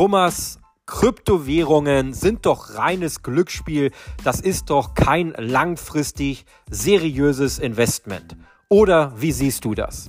Thomas, Kryptowährungen sind doch reines Glücksspiel, das ist doch kein langfristig seriöses Investment. Oder wie siehst du das?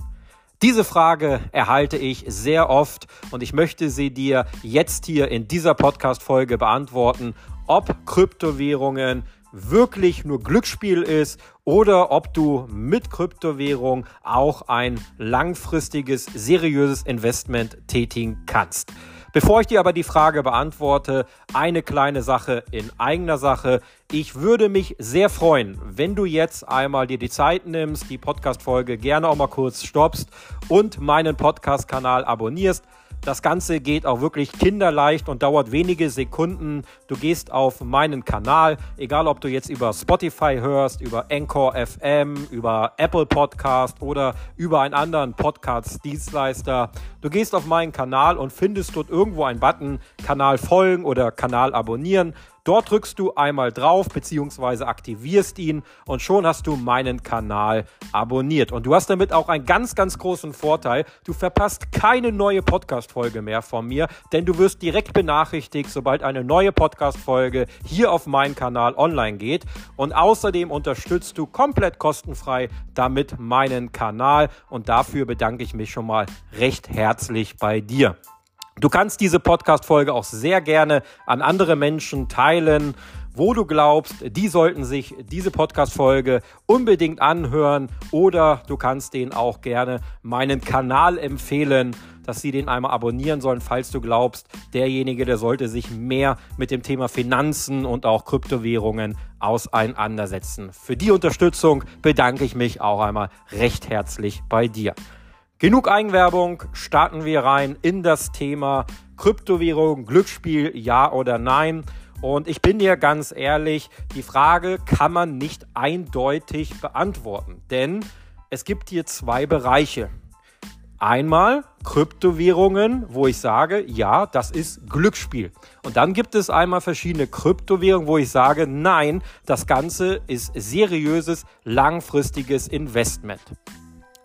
Diese Frage erhalte ich sehr oft und ich möchte sie dir jetzt hier in dieser Podcast-Folge beantworten, ob Kryptowährungen wirklich nur Glücksspiel ist oder ob du mit Kryptowährung auch ein langfristiges, seriöses Investment tätigen kannst. Bevor ich dir aber die Frage beantworte, eine kleine Sache in eigener Sache. Ich würde mich sehr freuen, wenn du jetzt einmal dir die Zeit nimmst, die Podcast-Folge gerne auch mal kurz stoppst und meinen Podcast-Kanal abonnierst. Das Ganze geht auch wirklich kinderleicht und dauert wenige Sekunden. Du gehst auf meinen Kanal, egal ob du jetzt über Spotify hörst, über Anchor FM, über Apple Podcast oder über einen anderen Podcast-Dienstleister. Du gehst auf meinen Kanal und findest dort irgendwo einen Button, Kanal folgen oder Kanal abonnieren. Dort drückst du einmal drauf bzw. aktivierst ihn und schon hast du meinen Kanal abonniert. Und du hast damit auch einen ganz, ganz großen Vorteil. Du verpasst keine neue Podcast-Folge mehr von mir, denn du wirst direkt benachrichtigt, sobald eine neue Podcast-Folge hier auf meinen Kanal online geht. Und außerdem unterstützt du komplett kostenfrei damit meinen Kanal und dafür bedanke ich mich schon mal recht herzlich bei dir. Du kannst diese Podcast-Folge auch sehr gerne an andere Menschen teilen, wo du glaubst, die sollten sich diese Podcast-Folge unbedingt anhören oder du kannst denen auch gerne meinen Kanal empfehlen, dass sie den einmal abonnieren sollen, falls du glaubst, derjenige, der sollte sich mehr mit dem Thema Finanzen und auch Kryptowährungen auseinandersetzen. Für die Unterstützung bedanke ich mich auch einmal recht herzlich bei dir. Genug Eigenwerbung, starten wir rein in das Thema Kryptowährung, Glücksspiel, ja oder nein. Und ich bin dir ganz ehrlich, die Frage kann man nicht eindeutig beantworten, denn es gibt hier zwei Bereiche. Einmal Kryptowährungen, wo ich sage, ja, das ist Glücksspiel. Und dann gibt es einmal verschiedene Kryptowährungen, wo ich sage, nein, das Ganze ist seriöses, langfristiges Investment.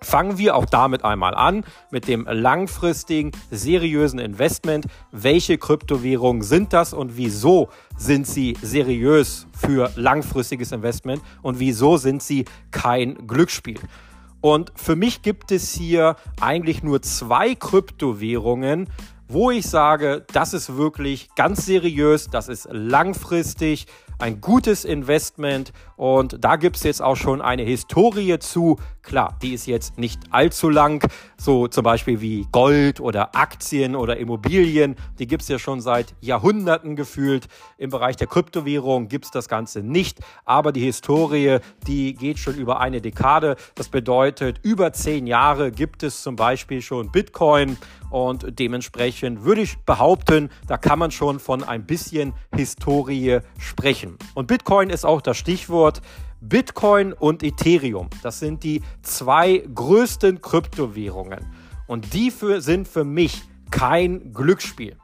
Fangen wir auch damit einmal an, mit dem langfristigen, seriösen Investment. Welche Kryptowährungen sind das und wieso sind sie seriös für langfristiges Investment und wieso sind sie kein Glücksspiel? Und für mich gibt es hier eigentlich nur zwei Kryptowährungen, wo ich sage, das ist wirklich ganz seriös, das ist langfristig, ein gutes Investment und da gibt es jetzt auch schon eine Historie zu. Klar, die ist jetzt nicht allzu lang, so zum Beispiel wie Gold oder Aktien oder Immobilien, die gibt es ja schon seit Jahrhunderten gefühlt. Im Bereich der Kryptowährung gibt es das Ganze nicht, aber die Historie, die geht schon über eine Dekade. Das bedeutet, über zehn Jahre gibt es zum Beispiel schon Bitcoin und dementsprechend würde ich behaupten, da kann man schon von ein bisschen Historie sprechen. Und Bitcoin ist auch das Stichwort. Bitcoin und Ethereum, das sind die zwei größten Kryptowährungen. Und die für, sind für mich kein Glücksspiel.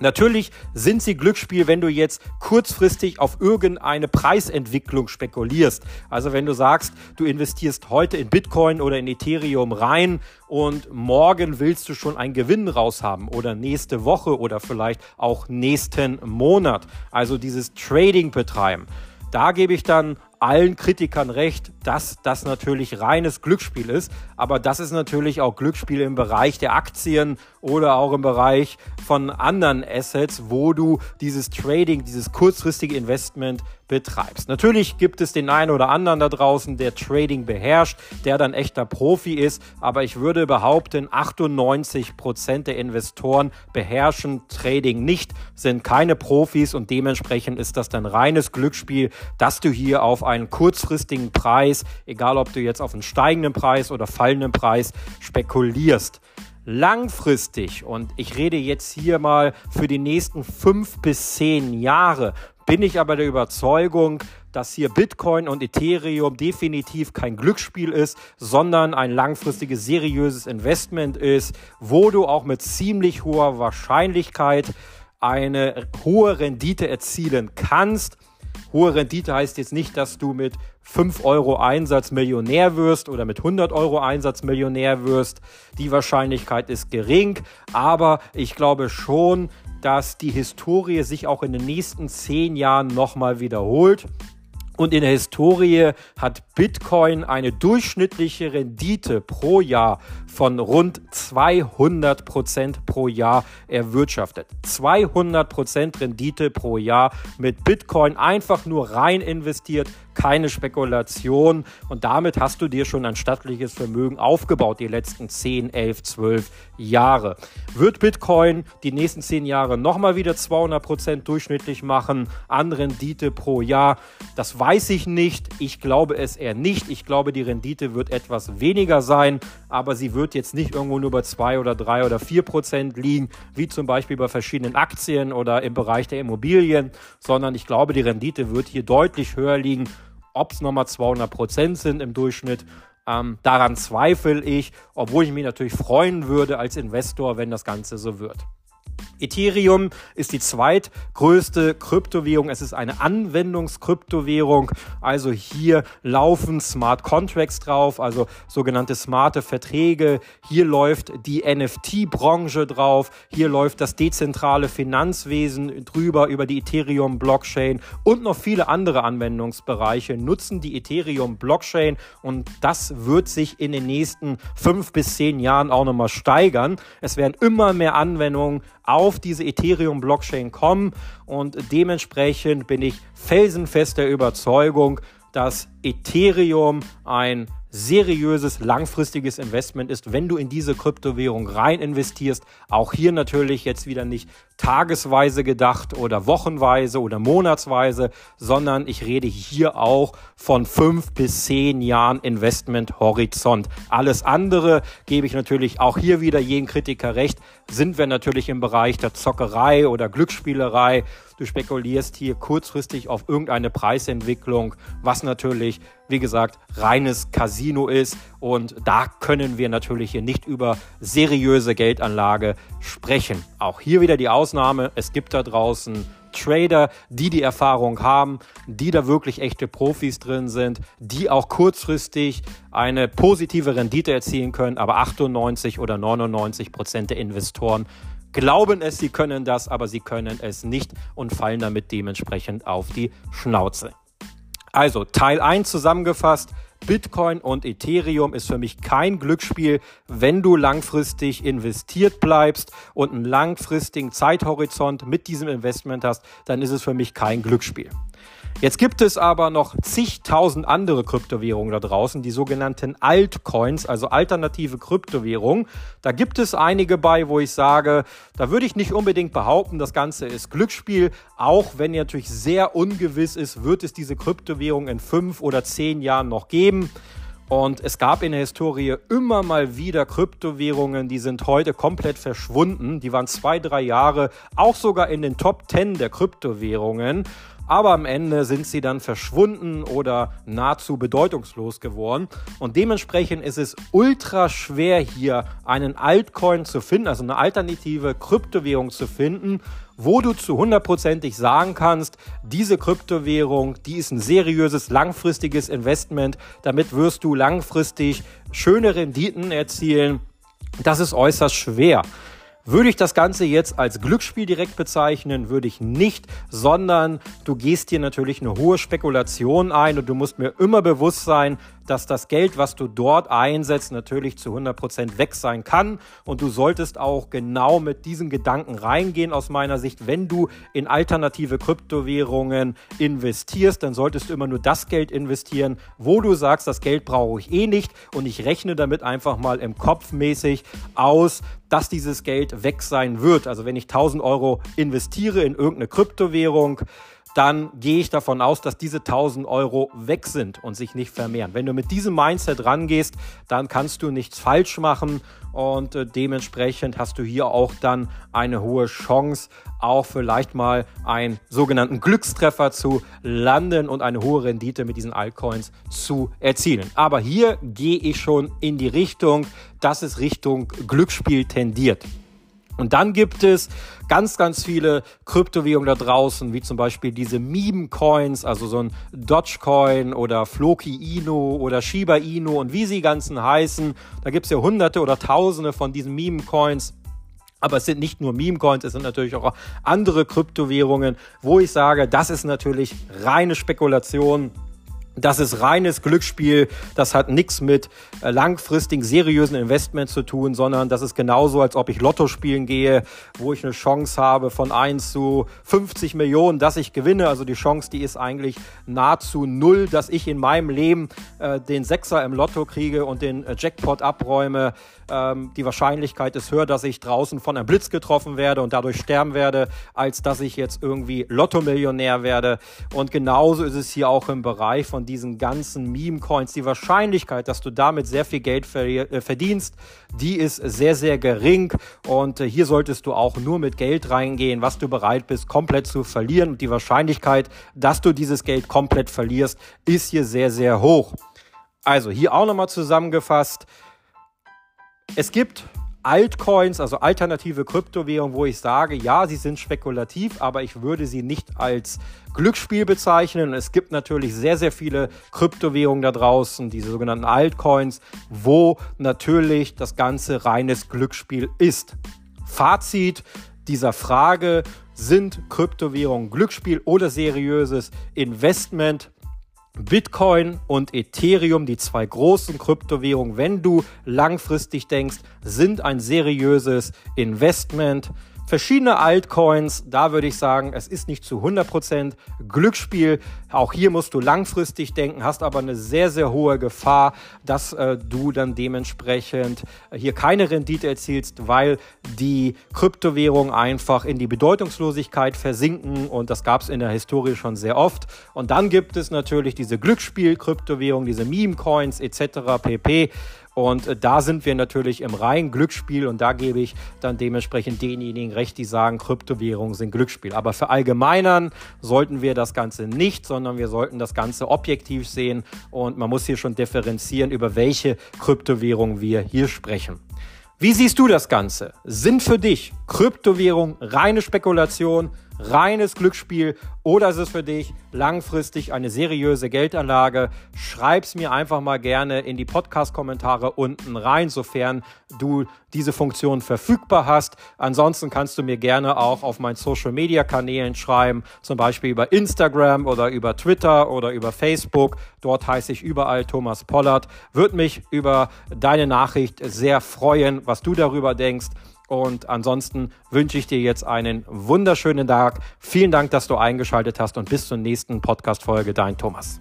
Natürlich sind sie Glücksspiel, wenn du jetzt kurzfristig auf irgendeine Preisentwicklung spekulierst. Also wenn du sagst, du investierst heute in Bitcoin oder in Ethereum rein und morgen willst du schon einen Gewinn raushaben oder nächste Woche oder vielleicht auch nächsten Monat. Also dieses Trading betreiben. Da gebe ich dann allen Kritikern recht, dass das natürlich reines Glücksspiel ist. Aber das ist natürlich auch Glücksspiel im Bereich der Aktien oder auch im Bereich von anderen Assets, wo du dieses Trading, dieses kurzfristige Investment betreibst. Natürlich gibt es den einen oder anderen da draußen, der Trading beherrscht, der dann echter Profi ist, aber ich würde behaupten, 98 Prozent der Investoren beherrschen Trading nicht, sind keine Profis und dementsprechend ist das dann reines Glücksspiel, dass du hier auf einen kurzfristigen Preis, egal ob du jetzt auf einen steigenden Preis oder fallenden Preis spekulierst langfristig, und ich rede jetzt hier mal für die nächsten fünf bis zehn Jahre, bin ich aber der Überzeugung, dass hier Bitcoin und Ethereum definitiv kein Glücksspiel ist, sondern ein langfristiges, seriöses Investment ist, wo du auch mit ziemlich hoher Wahrscheinlichkeit eine hohe Rendite erzielen kannst. Hohe Rendite heißt jetzt nicht, dass du mit 5 Euro Einsatz Millionär wirst oder mit 100 Euro Einsatz Millionär wirst. Die Wahrscheinlichkeit ist gering, aber ich glaube schon, dass die Historie sich auch in den nächsten 10 Jahren nochmal wiederholt. Und in der Historie hat Bitcoin eine durchschnittliche Rendite pro Jahr von rund 200 Prozent pro Jahr erwirtschaftet. 200 Prozent Rendite pro Jahr mit Bitcoin einfach nur rein investiert, keine Spekulation und damit hast du dir schon ein stattliches Vermögen aufgebaut die letzten 10, 11, 12 Jahre. Wird Bitcoin die nächsten 10 Jahre nochmal wieder 200 Prozent durchschnittlich machen an Rendite pro Jahr? Das weiß ich nicht. Ich glaube es eher nicht. Ich glaube, die Rendite wird etwas weniger sein, aber sie wird jetzt nicht irgendwo nur bei 2 oder 3 oder 4 Prozent liegen, wie zum Beispiel bei verschiedenen Aktien oder im Bereich der Immobilien, sondern ich glaube, die Rendite wird hier deutlich höher liegen ob es nochmal 200 Prozent sind im Durchschnitt, ähm, daran zweifle ich, obwohl ich mich natürlich freuen würde als Investor, wenn das Ganze so wird. Ethereum ist die zweitgrößte Kryptowährung. Es ist eine Anwendungskryptowährung. Also hier laufen Smart Contracts drauf, also sogenannte smarte Verträge. Hier läuft die NFT-Branche drauf. Hier läuft das dezentrale Finanzwesen drüber über die Ethereum Blockchain und noch viele andere Anwendungsbereiche nutzen die Ethereum Blockchain und das wird sich in den nächsten fünf bis zehn Jahren auch nochmal steigern. Es werden immer mehr Anwendungen auf diese Ethereum-Blockchain kommen und dementsprechend bin ich felsenfest der Überzeugung, dass Ethereum ein seriöses, langfristiges Investment ist, wenn du in diese Kryptowährung rein investierst. Auch hier natürlich jetzt wieder nicht tagesweise gedacht oder wochenweise oder monatsweise, sondern ich rede hier auch von fünf bis zehn Jahren Investmenthorizont. Alles andere gebe ich natürlich auch hier wieder jedem Kritiker recht, sind wir natürlich im Bereich der Zockerei oder Glücksspielerei. Du spekulierst hier kurzfristig auf irgendeine Preisentwicklung, was natürlich, wie gesagt, reines Casino ist. Und da können wir natürlich hier nicht über seriöse Geldanlage sprechen. Auch hier wieder die Ausnahme. Es gibt da draußen Trader, die die Erfahrung haben, die da wirklich echte Profis drin sind, die auch kurzfristig eine positive Rendite erzielen können, aber 98 oder 99 Prozent der Investoren glauben es, sie können das, aber sie können es nicht und fallen damit dementsprechend auf die Schnauze. Also Teil 1 zusammengefasst. Bitcoin und Ethereum ist für mich kein Glücksspiel, wenn du langfristig investiert bleibst und einen langfristigen Zeithorizont mit diesem Investment hast, dann ist es für mich kein Glücksspiel. Jetzt gibt es aber noch zigtausend andere Kryptowährungen da draußen, die sogenannten Altcoins, also alternative Kryptowährungen. Da gibt es einige bei, wo ich sage, da würde ich nicht unbedingt behaupten, das Ganze ist Glücksspiel, auch wenn natürlich sehr ungewiss ist, wird es diese Kryptowährung in fünf oder zehn Jahren noch geben. Und es gab in der Historie immer mal wieder Kryptowährungen, die sind heute komplett verschwunden. Die waren zwei, drei Jahre auch sogar in den Top 10 der Kryptowährungen aber am Ende sind sie dann verschwunden oder nahezu bedeutungslos geworden. Und dementsprechend ist es ultra schwer hier einen Altcoin zu finden, also eine alternative Kryptowährung zu finden, wo du zu hundertprozentig sagen kannst, diese Kryptowährung, die ist ein seriöses, langfristiges Investment. Damit wirst du langfristig schöne Renditen erzielen. Das ist äußerst schwer. Würde ich das Ganze jetzt als Glücksspiel direkt bezeichnen, würde ich nicht, sondern du gehst hier natürlich eine hohe Spekulation ein und du musst mir immer bewusst sein, dass das Geld, was du dort einsetzt, natürlich zu 100 Prozent weg sein kann. Und du solltest auch genau mit diesen Gedanken reingehen aus meiner Sicht. Wenn du in alternative Kryptowährungen investierst, dann solltest du immer nur das Geld investieren, wo du sagst, das Geld brauche ich eh nicht. Und ich rechne damit einfach mal im Kopf mäßig aus, dass dieses Geld weg sein wird. Also wenn ich 1000 Euro investiere in irgendeine Kryptowährung, dann gehe ich davon aus, dass diese 1000 Euro weg sind und sich nicht vermehren. Wenn du mit diesem Mindset rangehst, dann kannst du nichts falsch machen und äh, dementsprechend hast du hier auch dann eine hohe Chance, auch vielleicht mal einen sogenannten Glückstreffer zu landen und eine hohe Rendite mit diesen Altcoins zu erzielen. Aber hier gehe ich schon in die Richtung, dass es Richtung Glücksspiel tendiert. Und dann gibt es ganz, ganz viele Kryptowährungen da draußen, wie zum Beispiel diese Meme-Coins, also so ein Dogecoin oder Floki Inu oder Shiba Inu und wie sie ganzen heißen. Da gibt es ja hunderte oder tausende von diesen Meme-Coins. Aber es sind nicht nur Meme-Coins, es sind natürlich auch andere Kryptowährungen, wo ich sage, das ist natürlich reine Spekulation das ist reines Glücksspiel. Das hat nichts mit äh, langfristigen, seriösen Investments zu tun, sondern das ist genauso, als ob ich Lotto spielen gehe, wo ich eine Chance habe von 1 zu 50 Millionen, dass ich gewinne. Also die Chance, die ist eigentlich nahezu null, dass ich in meinem Leben äh, den Sechser im Lotto kriege und den äh, Jackpot abräume. Ähm, die Wahrscheinlichkeit ist höher, dass ich draußen von einem Blitz getroffen werde und dadurch sterben werde, als dass ich jetzt irgendwie Lotto-Millionär werde. Und genauso ist es hier auch im Bereich von diesen ganzen Meme-Coins. Die Wahrscheinlichkeit, dass du damit sehr viel Geld äh, verdienst, die ist sehr, sehr gering. Und äh, hier solltest du auch nur mit Geld reingehen, was du bereit bist, komplett zu verlieren. Und die Wahrscheinlichkeit, dass du dieses Geld komplett verlierst, ist hier sehr, sehr hoch. Also hier auch nochmal zusammengefasst. Es gibt Altcoins, also alternative Kryptowährungen, wo ich sage, ja, sie sind spekulativ, aber ich würde sie nicht als Glücksspiel bezeichnen. Es gibt natürlich sehr, sehr viele Kryptowährungen da draußen, diese sogenannten Altcoins, wo natürlich das Ganze reines Glücksspiel ist. Fazit dieser Frage, sind Kryptowährungen Glücksspiel oder seriöses Investment? Bitcoin und Ethereum, die zwei großen Kryptowährungen, wenn du langfristig denkst, sind ein seriöses Investment. Verschiedene Altcoins, da würde ich sagen, es ist nicht zu 100% Glücksspiel. Auch hier musst du langfristig denken, hast aber eine sehr, sehr hohe Gefahr, dass äh, du dann dementsprechend hier keine Rendite erzielst, weil die Kryptowährungen einfach in die Bedeutungslosigkeit versinken und das gab es in der Historie schon sehr oft. Und dann gibt es natürlich diese Glücksspiel-Kryptowährungen, diese Meme-Coins etc. pp. Und äh, da sind wir natürlich im reinen Glücksspiel und da gebe ich dann dementsprechend denjenigen recht, die sagen, Kryptowährungen sind Glücksspiel. Aber für Allgemeinern sollten wir das Ganze nicht, sondern wir sollten das Ganze objektiv sehen und man muss hier schon differenzieren, über welche Kryptowährung wir hier sprechen. Wie siehst du das Ganze? Sind für dich Kryptowährung reine Spekulation? Reines Glücksspiel oder ist es für dich langfristig eine seriöse Geldanlage? Schreib's mir einfach mal gerne in die Podcast-Kommentare unten rein, sofern du diese Funktion verfügbar hast. Ansonsten kannst du mir gerne auch auf meinen Social-Media-Kanälen schreiben, zum Beispiel über Instagram oder über Twitter oder über Facebook. Dort heiße ich überall Thomas Pollard. Würde mich über deine Nachricht sehr freuen, was du darüber denkst. Und ansonsten wünsche ich dir jetzt einen wunderschönen Tag. Vielen Dank, dass du eingeschaltet hast und bis zur nächsten Podcast-Folge. Dein Thomas.